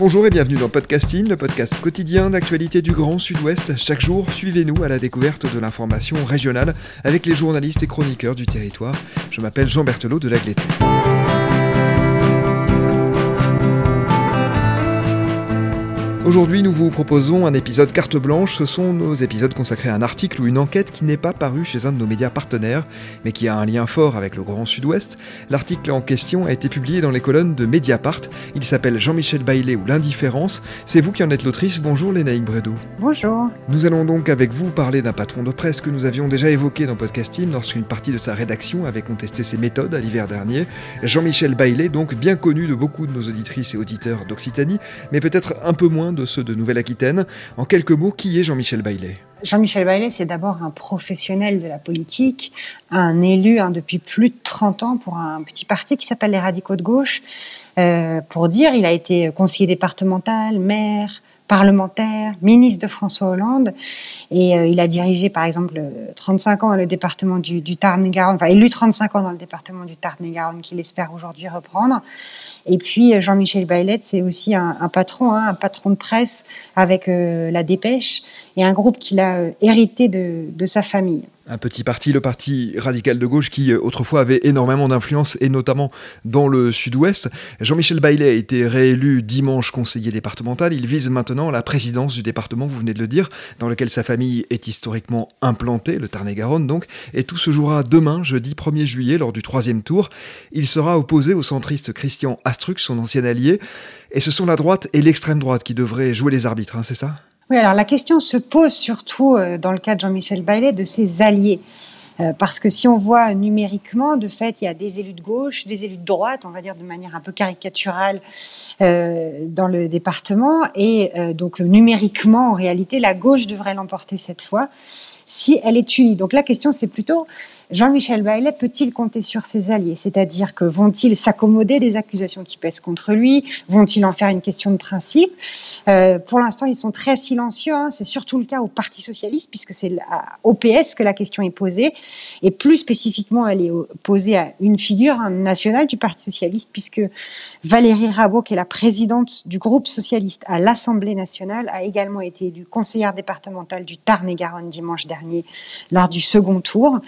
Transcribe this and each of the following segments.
Bonjour et bienvenue dans Podcasting, le podcast quotidien d'actualité du Grand Sud-Ouest. Chaque jour, suivez-nous à la découverte de l'information régionale avec les journalistes et chroniqueurs du territoire. Je m'appelle Jean Berthelot de Lagleté. Aujourd'hui, nous vous proposons un épisode carte blanche. Ce sont nos épisodes consacrés à un article ou une enquête qui n'est pas paru chez un de nos médias partenaires, mais qui a un lien fort avec le Grand Sud-Ouest. L'article en question a été publié dans les colonnes de Mediapart. Il s'appelle Jean-Michel Baillet ou l'indifférence. C'est vous qui en êtes l'autrice. Bonjour Lénaïque Bredou. Bonjour. Nous allons donc avec vous parler d'un patron de presse que nous avions déjà évoqué dans Podcasting lorsqu'une partie de sa rédaction avait contesté ses méthodes à l'hiver dernier. Jean-Michel Baillet, donc bien connu de beaucoup de nos auditrices et auditeurs d'Occitanie, mais peut-être un peu moins de ceux de Nouvelle-Aquitaine. En quelques mots, qui est Jean-Michel Baillet Jean-Michel Baillet, c'est d'abord un professionnel de la politique, un élu hein, depuis plus de 30 ans pour un petit parti qui s'appelle les Radicaux de Gauche. Euh, pour dire, il a été conseiller départemental, maire, parlementaire, ministre de François Hollande, et euh, il a dirigé par exemple 35 ans dans le département du, du Tarn-et-Garonne, enfin élu 35 ans dans le département du Tarn-et-Garonne qu'il espère aujourd'hui reprendre. Et puis euh, Jean-Michel Baillet, c'est aussi un, patron, hein, un patron de presse avec euh, la Dépêche et un groupe qu'il a euh, hérité de sa famille un petit parti, le parti radical de gauche, qui euh, autrefois avait énormément d'influence, et notamment dans le sud-ouest. Jean-Michel Baillet a été réélu dimanche conseiller départemental. Il vise maintenant la présidence du département, vous venez de le dire, dans lequel sa famille est historiquement implantée, le Tarn-et-Garonne donc, et tout se jouera demain, jeudi 1er juillet, lors du troisième tour. Il sera opposé au centriste Christian Astruc, son ancien allié, et ce sont la droite et l'extrême droite qui devraient jouer les arbitres, hein, c'est ça? Oui, alors la question se pose surtout euh, dans le cas de Jean-Michel Baillet de ses alliés. Euh, parce que si on voit numériquement, de fait, il y a des élus de gauche, des élus de droite, on va dire de manière un peu caricaturale, euh, dans le département. Et donc numériquement, en réalité, la gauche devrait l'emporter cette fois si elle est unie. Donc la question, c'est plutôt Jean-Michel Baillet peut-il compter sur ses alliés? C'est-à-dire que vont-ils s'accommoder des accusations qui pèsent contre lui? Vont-ils en faire une question de principe? Euh, Pour l'instant, ils sont très silencieux. Hein. C'est surtout le cas au Parti socialiste, puisque c'est au PS que la question est posée. Et plus spécifiquement, elle est posée à une figure nationale du Parti socialiste, puisque Valérie Rabault, qui est la présidente du groupe socialiste à l'Assemblée nationale, a également été élue conseillère départementale du Tarn-et-Garonne dimanche dernier lors du second tour.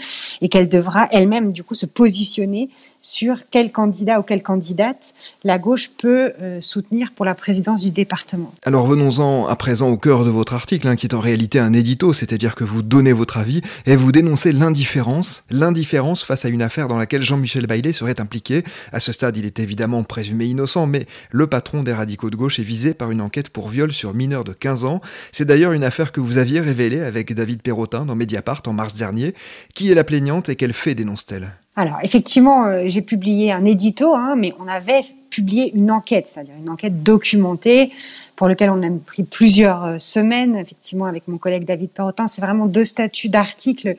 Et qu'elle devra elle-même du coup se positionner sur quel candidat ou quelle candidate la gauche peut euh, soutenir pour la présidence du département. Alors venons-en à présent au cœur de votre article, hein, qui est en réalité un édito, c'est-à-dire que vous donnez votre avis et vous dénoncez l'indifférence, l'indifférence face à une affaire dans laquelle Jean-Michel Baillet serait impliqué. À ce stade, il est évidemment présumé innocent, mais le patron des radicaux de gauche est visé par une enquête pour viol sur mineur de 15 ans. C'est d'ailleurs une affaire que vous aviez révélée avec David Perrotin dans Mediapart en mars dernier. Qui est la plaignante et quel fait dénonce-t-elle? Alors effectivement, euh, j'ai publié un édito, hein, mais on avait publié une enquête, c'est-à-dire une enquête documentée pour laquelle on a pris plusieurs euh, semaines, effectivement, avec mon collègue David Perrotin. C'est vraiment deux statuts d'articles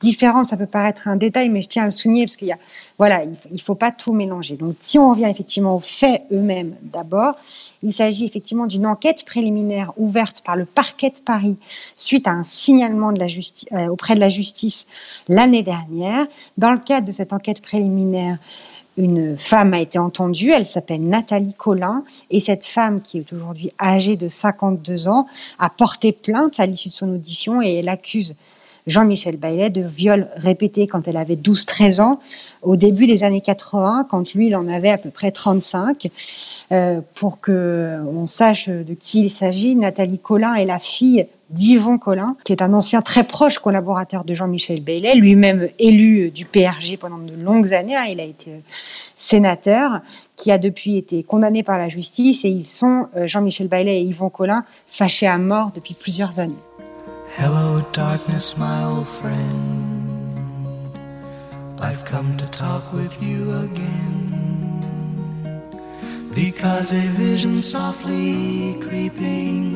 différents. Ça peut paraître un détail, mais je tiens à le souligner parce qu'il y a, voilà, il faut pas tout mélanger. Donc, si on revient effectivement aux faits eux-mêmes d'abord, il s'agit effectivement d'une enquête préliminaire ouverte par le parquet de Paris suite à un signalement euh, auprès de la justice l'année dernière. Dans le cadre de cette enquête préliminaire, une femme a été entendue, elle s'appelle Nathalie Collin, et cette femme, qui est aujourd'hui âgée de 52 ans, a porté plainte à l'issue de son audition et elle accuse Jean-Michel Baillet de viol répété quand elle avait 12-13 ans, au début des années 80, quand lui, il en avait à peu près 35. Euh, pour que on sache de qui il s'agit, Nathalie Collin est la fille d'Yvon Collin, qui est un ancien très proche collaborateur de Jean-Michel Baillet, lui-même élu du PRG pendant de longues années. Hein, il a été euh, sénateur, qui a depuis été condamné par la justice, et ils sont, euh, Jean-Michel Baillet et Yvon Collin, fâchés à mort depuis plusieurs années. Hello, darkness, my old friend. I've come to talk with you again. Because a vision softly creeping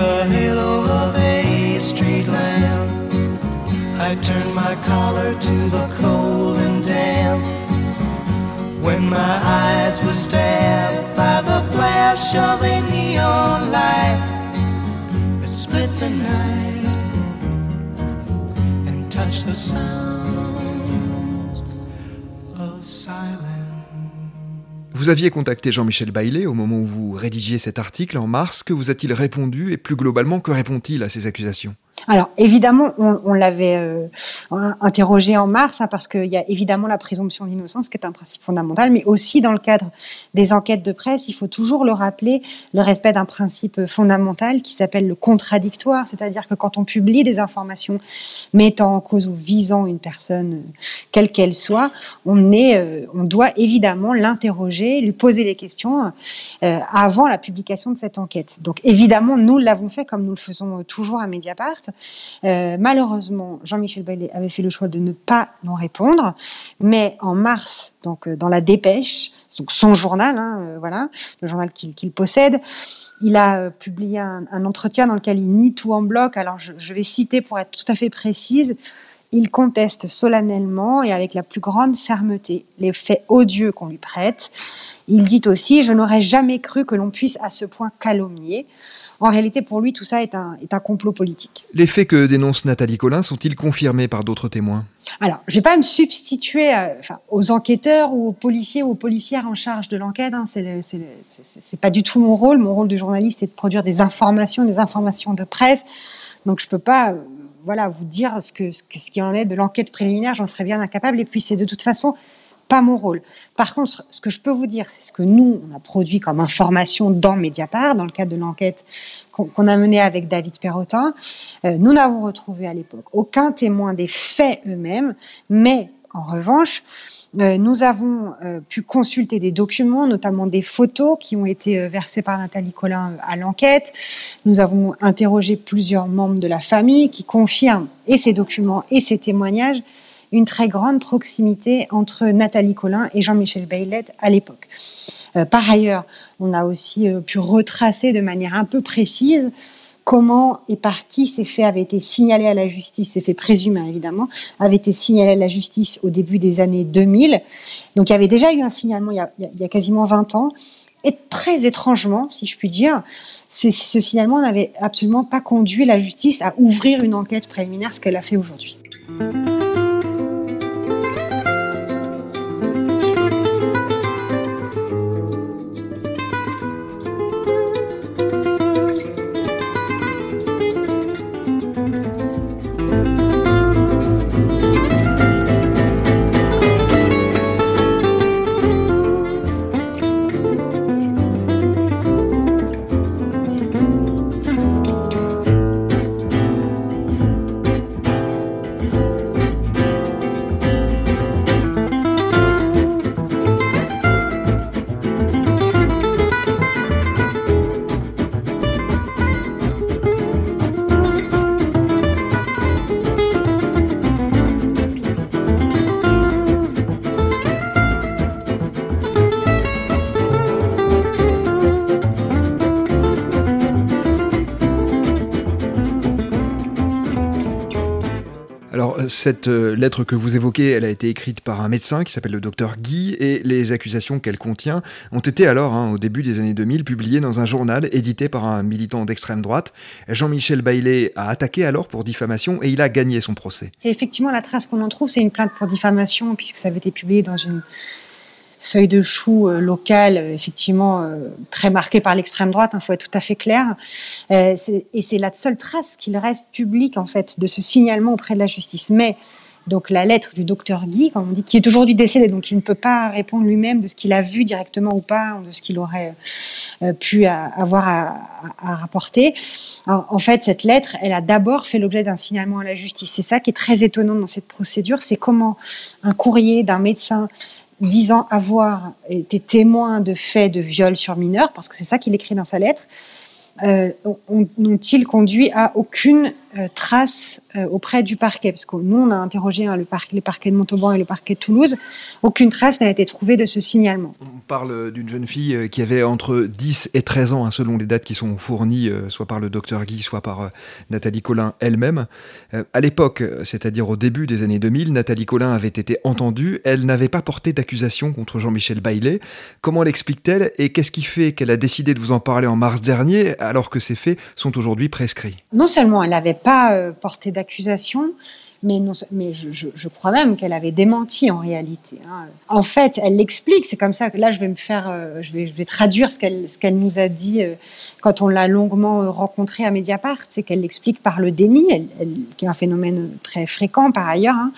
The halo of a street lamp, I turned my collar to the cold and damp. When my eyes were stabbed by the flash of a neon light, it split the night and touched the sounds of silence. Vous aviez contacté Jean-Michel Baillet au moment où vous rédigiez cet article en mars. Que vous a-t-il répondu et plus globalement, que répond-il à ces accusations? Alors évidemment, on, l'avait euh, interrogé en mars hein, parce qu'il y a évidemment la présomption d'innocence qui est un principe fondamental, mais aussi dans le cadre des enquêtes de presse, il faut toujours le rappeler, le respect d'un principe fondamental qui s'appelle le contradictoire, c'est-à-dire que quand on publie des informations mettant en cause ou visant une personne quelle qu'elle soit, euh, on doit évidemment l'interroger, lui poser les questions euh, avant la publication de cette enquête. Donc évidemment, nous l'avons fait comme nous le faisons toujours à Mediapart. Euh, malheureusement, Jean-Michel Baillet avait fait le choix de ne pas nous répondre, mais en mars, euh, dans la dépêche, son journal, hein, euh, voilà, le journal qu'il possède, il a publié un, entretien dans lequel il nie tout en bloc. Alors je vais citer pour être tout à fait précise. Il conteste solennellement et avec la plus grande fermeté les faits odieux qu'on lui prête. Il dit aussi, je n'aurais jamais cru que l'on puisse à ce point calomnier. En réalité, pour lui, tout ça est un, est un complot politique. Les faits que dénonce Nathalie Collin sont-ils confirmés par d'autres témoins? Alors, je ne vais pas me substituer enfin, aux enquêteurs ou aux policiers ou aux policières en charge de l'enquête. Hein. C'est pas du tout mon rôle. Mon rôle de journaliste est de produire des informations, des informations de presse. Donc, je ne peux pas euh, voilà, vous dire ce, que, ce, ce qui en est de l'enquête préliminaire. J'en serais bien incapable. Et puis, c'est de toute façon pas mon rôle. Par contre, ce que je peux vous dire, c'est ce que nous, on a produit comme information dans Mediapart, dans le cadre de l'enquête qu'on a menée avec David Perrotin. Euh, nous n'avons retrouvé à l'époque aucun témoin des faits eux-mêmes, mais en revanche, euh, nous avons euh, pu consulter des documents, notamment des photos qui ont été versées par Nathalie Collin à l'enquête. Nous avons interrogé plusieurs membres de la famille qui confirment et ces documents et ces témoignages une très grande proximité entre Nathalie Collin et Jean-Michel Baylet à l'époque. Euh, par ailleurs, on a aussi euh, pu retracer de manière un peu précise comment et par qui ces faits avaient été signalés à la justice, ces faits présumés évidemment, avaient été signalés à la justice au début des années 2000. Donc il y avait déjà eu un signalement il y a, il y a quasiment 20 ans. Et très étrangement, si je puis dire, ce signalement n'avait absolument pas conduit la justice à ouvrir une enquête préliminaire, ce qu'elle a fait aujourd'hui. Cette euh, lettre que vous évoquez, elle a été écrite par un médecin qui s'appelle le docteur Guy et les accusations qu'elle contient ont été alors, hein, au début des années 2000, publiées dans un journal édité par un militant d'extrême droite. Jean-Michel Baillet a attaqué alors pour diffamation et il a gagné son procès. C'est effectivement la trace qu'on en trouve, c'est une plainte pour diffamation puisque ça avait été publié dans une feuille de chou euh, locale, euh, effectivement euh, très marquée par l'extrême droite, il hein, faut être tout à fait clair. et c'est la seule trace qu'il reste publique en fait de ce signalement auprès de la justice. Mais donc la lettre du docteur Guy, comme on dit, qui est aujourd'hui décédé, donc il ne peut pas répondre lui-même de ce qu'il a vu directement ou pas, de ce qu'il aurait pu avoir à, rapporter. en fait, cette lettre, elle a d'abord fait l'objet d'un signalement à la justice. C'est ça qui est très étonnant dans cette procédure, c'est comment un courrier d'un médecin disant avoir été témoin de faits de viol sur mineurs, parce que c'est ça qu'il écrit dans sa lettre, euh, n'ont-ils conduit à aucune trace euh, auprès du parquet Parce que nous, on a interrogé hein, le les parquets de Montauban et le parquet de Toulouse. Aucune trace n'a été trouvée de ce signalement. On parle d'une jeune fille qui avait entre 10 et 13 ans, hein, selon les dates qui sont fournies, soit par le docteur Guy, soit par Nathalie Collin elle-même. à l'époque, c'est-à-dire au début des années 2000, Nathalie Collin avait été entendue. Elle n'avait pas porté d'accusation contre Jean-Michel Baillet. Comment l'explique-t-elle et qu'est-ce qui fait qu'elle a décidé de vous en parler en mars dernier alors que ces faits sont aujourd'hui prescrits? Non seulement elle avait pas euh, porté d'accusation, mais, je, crois même qu'elle avait démenti en réalité. Hein. En fait, elle l'explique. C'est comme ça que là, je vais me faire, euh, je, vais, traduire ce qu'elle nous a dit euh, quand on l'a longuement rencontrée à Mediapart. C'est qu'elle l'explique par le déni, qui est un phénomène très fréquent par ailleurs. Hein.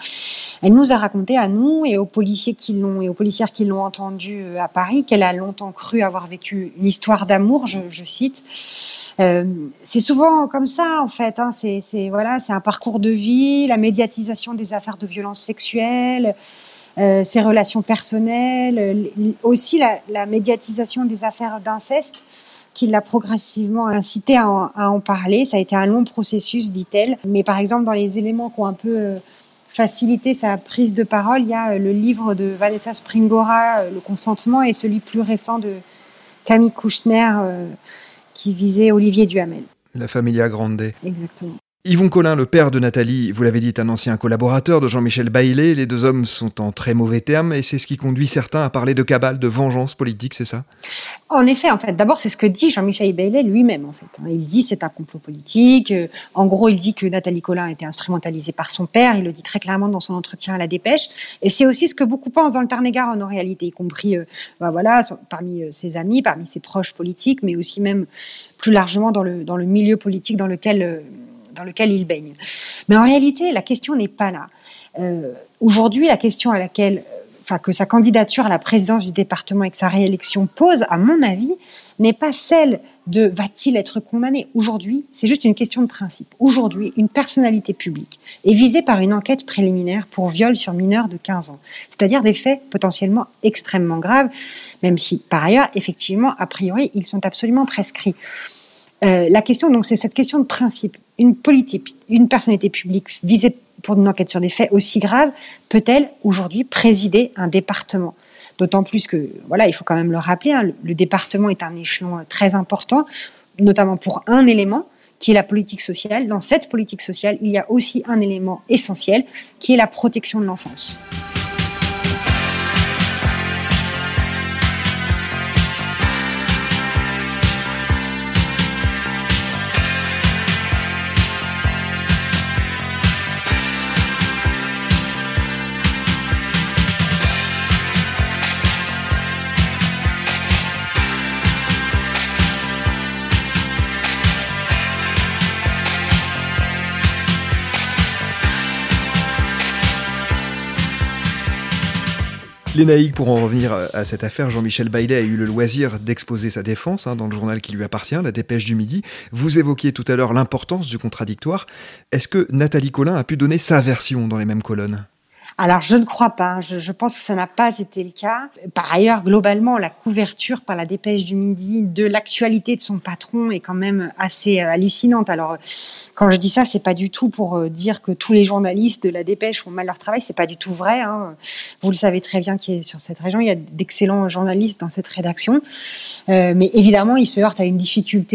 Elle nous a raconté à nous et aux policiers qui l'ont et aux policières qui l'ont entendu à Paris qu'elle a longtemps cru avoir vécu une histoire d'amour. Je, cite euh, c'est souvent comme ça en fait. Hein. C'est voilà, c'est un parcours de vie, la médiatisation des affaires de violence sexuelle, euh, ses relations personnelles, aussi la, médiatisation des affaires d'inceste qui l'a progressivement incité à en, parler. Ça a été un long processus, dit-elle. Mais par exemple, dans les éléments qui ont un peu euh, facilité sa prise de parole, il y a le livre de Vanessa Springora, Le consentement, et celui plus récent de Camille Kouchner, qui visait Olivier Duhamel. La Familia Grande. Exactement. Yvon Collin, le père de Nathalie, vous l'avez dit, est un ancien collaborateur de Jean-Michel Baillet. Les deux hommes sont en très mauvais termes et c'est ce qui conduit certains à parler de cabale, de vengeance politique, c'est ça? En effet, en fait, d'abord, c'est ce que dit Jean-Michel Baillet lui-même, en fait. Il dit c'est un complot politique. Euh, en gros, il dit que Nathalie Collin a été instrumentalisée par son père. Il le dit très clairement dans son entretien à la Dépêche. Et c'est aussi ce que beaucoup pensent dans le Tarn-et-Garonne, en réalité, y compris, euh, bah, voilà, parmi euh, ses amis, parmi ses proches politiques, mais aussi même plus largement dans le, dans le milieu politique dans lequel dans lequel il baigne. Mais en réalité, la question n'est pas là. Euh, aujourd'hui, la question à laquelle, enfin, que sa candidature à la présidence du département et que sa réélection pose, à mon avis, n'est pas celle de va-t-il être condamné Aujourd'hui, c'est juste une question de principe. Aujourd'hui, une personnalité publique est visée par une enquête préliminaire pour viol sur mineur de 15 ans, c'est-à-dire des faits potentiellement extrêmement graves, même si, par ailleurs, effectivement, a priori, ils sont absolument prescrits. Euh, la question, donc, c'est cette question de principe. Une personnalité publique visée pour une enquête sur des faits aussi graves peut-elle aujourd'hui présider un département? D'autant plus que, voilà, il faut quand même le rappeler, hein, le, département est un échelon très important, notamment pour un élément qui est la politique sociale. Dans cette politique sociale, il y a aussi un élément essentiel qui est la protection de l'enfance. Lénaïque, pour en revenir à cette affaire, Jean-Michel Baillet a eu le loisir d'exposer sa défense hein, dans le journal qui lui appartient, La Dépêche du Midi. Vous évoquiez tout à l'heure l'importance du contradictoire. Est-ce que Nathalie Collin a pu donner sa version dans les mêmes colonnes? Alors, je ne crois pas. Je, pense que ça n'a pas été le cas. Par ailleurs, globalement, la couverture par la dépêche du midi de l'actualité de son patron est quand même assez euh, hallucinante. Alors, quand je dis ça, c'est pas du tout pour euh, dire que tous les journalistes de la dépêche font mal leur travail. C'est pas du tout vrai. Hein. Vous le savez très bien qu'il sur cette région, il y a d'excellents journalistes dans cette rédaction. Euh, mais évidemment, ils se heurtent à une difficulté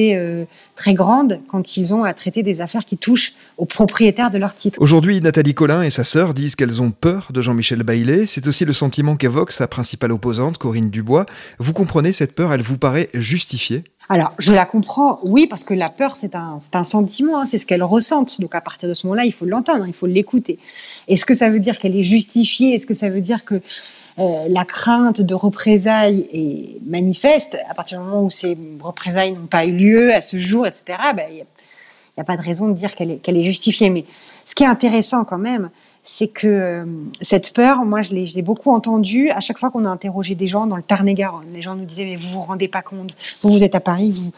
très grande quand ils ont à traiter des affaires qui touchent aux propriétaires de leur titre. Aujourd'hui, Nathalie Collin et sa sœur disent qu'elles ont de Jean-Michel Baillet. C'est aussi le sentiment qu'évoque sa principale opposante, Corinne Dubois. Vous comprenez cette peur Elle vous paraît justifiée? Alors, je la comprends, oui, parce que la peur, c'est un, un sentiment, hein, c'est ce qu'elle ressente. Donc, à partir de ce moment-là, il faut l'entendre, il faut l'écouter. Est-ce que ça veut dire qu'elle est justifiée? Est-ce que ça veut dire que euh, la crainte de représailles est manifeste, à partir du moment où ces représailles n'ont pas eu lieu à ce jour, etc., ben, il n'y a, pas de raison de dire qu'elle est, qu'elle est justifiée. Mais ce qui est intéressant quand même, c'est que euh, cette peur, moi, je l'ai beaucoup entendue à chaque fois qu'on a interrogé des gens dans le Tarn-et-Garonne. Les gens nous disaient, mais vous vous rendez pas compte, vous, vous êtes à Paris, vous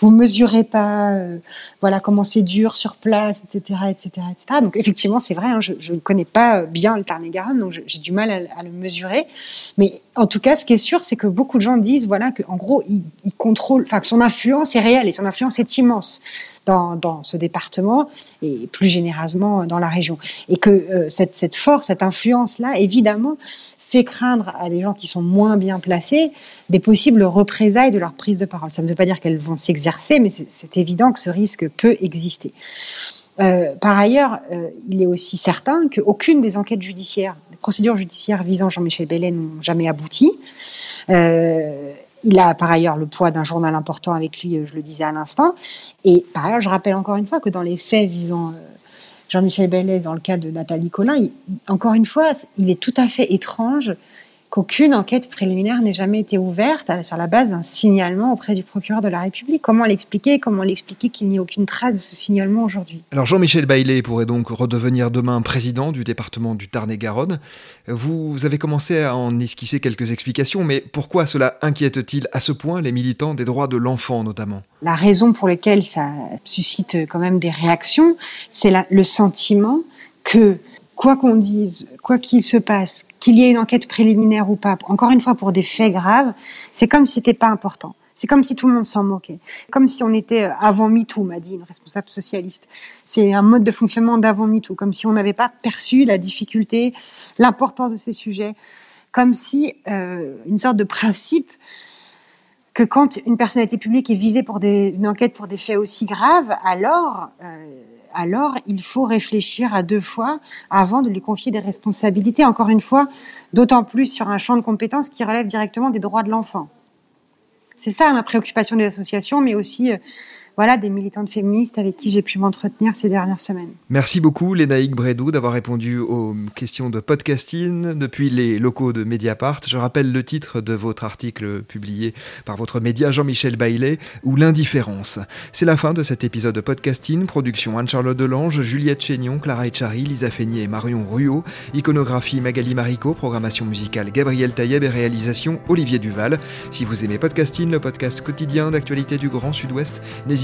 vous mesurez pas, euh, voilà comment c'est dur sur place, etc., etc., etc. Donc effectivement, c'est vrai, hein, je ne connais pas bien le Tarn-et-Garonne, donc j'ai du mal à, le mesurer. Mais en tout cas, ce qui est sûr, c'est que beaucoup de gens disent, voilà, qu'en gros, il, il contrôle, enfin, que son influence est réelle et son influence est immense dans, dans ce département et plus généralement dans la région. Et que euh, cette, force, cette influence-là, évidemment, fait craindre à des gens qui sont moins bien placés des possibles représailles de leur prise de parole. Ça ne veut pas dire qu'elles vont s'exercer, mais c'est évident que ce risque peut exister. Euh, par ailleurs, euh, il est aussi certain qu'aucune des enquêtes judiciaires, des procédures judiciaires visant Jean-Michel Bellet n'ont jamais abouti. Euh, il a par ailleurs le poids d'un journal important avec lui, je le disais à l'instant. Et par ailleurs, je rappelle encore une fois que dans les faits visant Jean-Michel Bellès, dans le cas de Nathalie Collin, encore une fois, il est tout à fait étrange qu'aucune enquête préliminaire n'ait jamais été ouverte sur la base d'un signalement auprès du procureur de la République. Comment l'expliquer? Comment l'expliquer qu'il n'y ait aucune trace de ce signalement aujourd'hui? Alors Jean-Michel Baillet pourrait donc redevenir demain président du département du Tarn-et-Garonne. Vous avez commencé à en esquisser quelques explications, mais pourquoi cela inquiète-t-il à ce point les militants des droits de l'enfant notamment? La raison pour laquelle ça suscite quand même des réactions, c'est le sentiment que quoi qu'on dise, quoi qu'il se passe, qu'il y ait une enquête préliminaire ou pas, encore une fois pour des faits graves, c'est comme si c'était pas important. C'est comme si tout le monde s'en moquait. Comme si on était euh, avant MeToo, m'a dit une responsable socialiste. C'est un mode de fonctionnement d'avant MeToo. Comme si on n'avait pas perçu la difficulté, l'importance de ces sujets. Comme si euh, une sorte de principe que quand une personnalité publique est visée pour des, une enquête pour des faits aussi graves, alors euh, alors il faut réfléchir à deux fois avant de lui confier des responsabilités, encore une fois, d'autant plus sur un champ de compétences qui relève directement des droits de l'enfant. C'est ça ma préoccupation des associations, mais aussi euh, voilà, des militantes féministes avec qui j'ai pu m'entretenir ces dernières semaines. Merci beaucoup, Lénaïque Bredou, d'avoir répondu aux questions de podcasting depuis les locaux de Mediapart. Je rappelle le titre de votre article publié par votre média Jean-Michel Baillet, ou L'indifférence. C'est la fin de cet épisode de podcasting. Production Anne-Charlotte Delange, Juliette Chénion, Clara Echari, Lisa Feignet et Marion Ruot. Iconographie Magali Marico, programmation musicale Gabriel Taïeb et réalisation Olivier Duval. Si vous aimez podcasting, le podcast quotidien d'actualité du Grand Sud-Ouest, n'hésitez